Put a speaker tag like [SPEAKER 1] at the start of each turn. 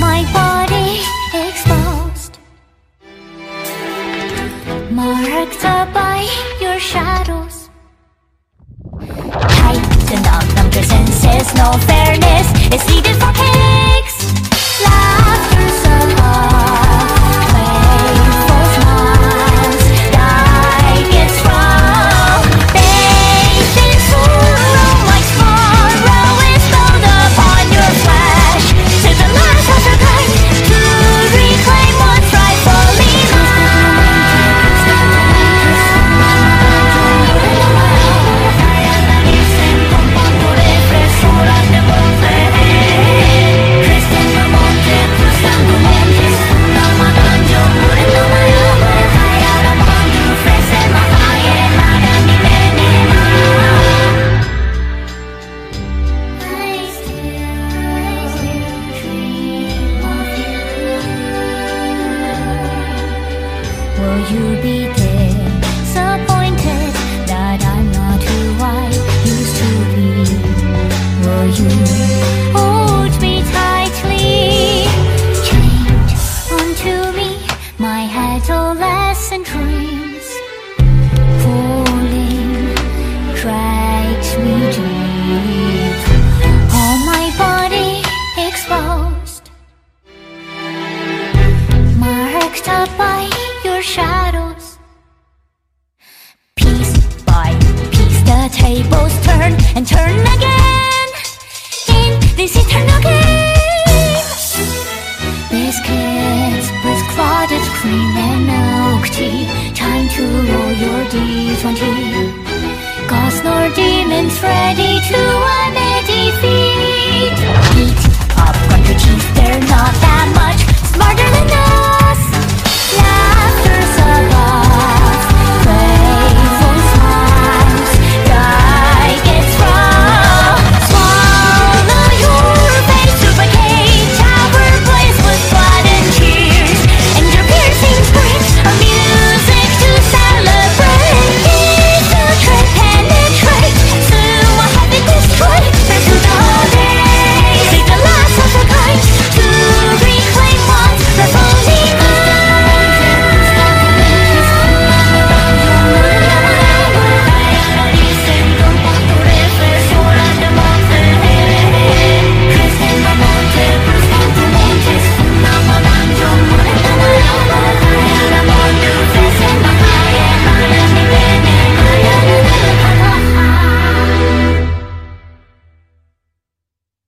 [SPEAKER 1] my body exposed. Marked by your shadows. Tightened up numbers and senses, no fairness It's needed dreams. Falling me All my body exposed. Marked up by your shadows. Piece by piece the tables turn and turn again. 2020. Cause nor demons ready to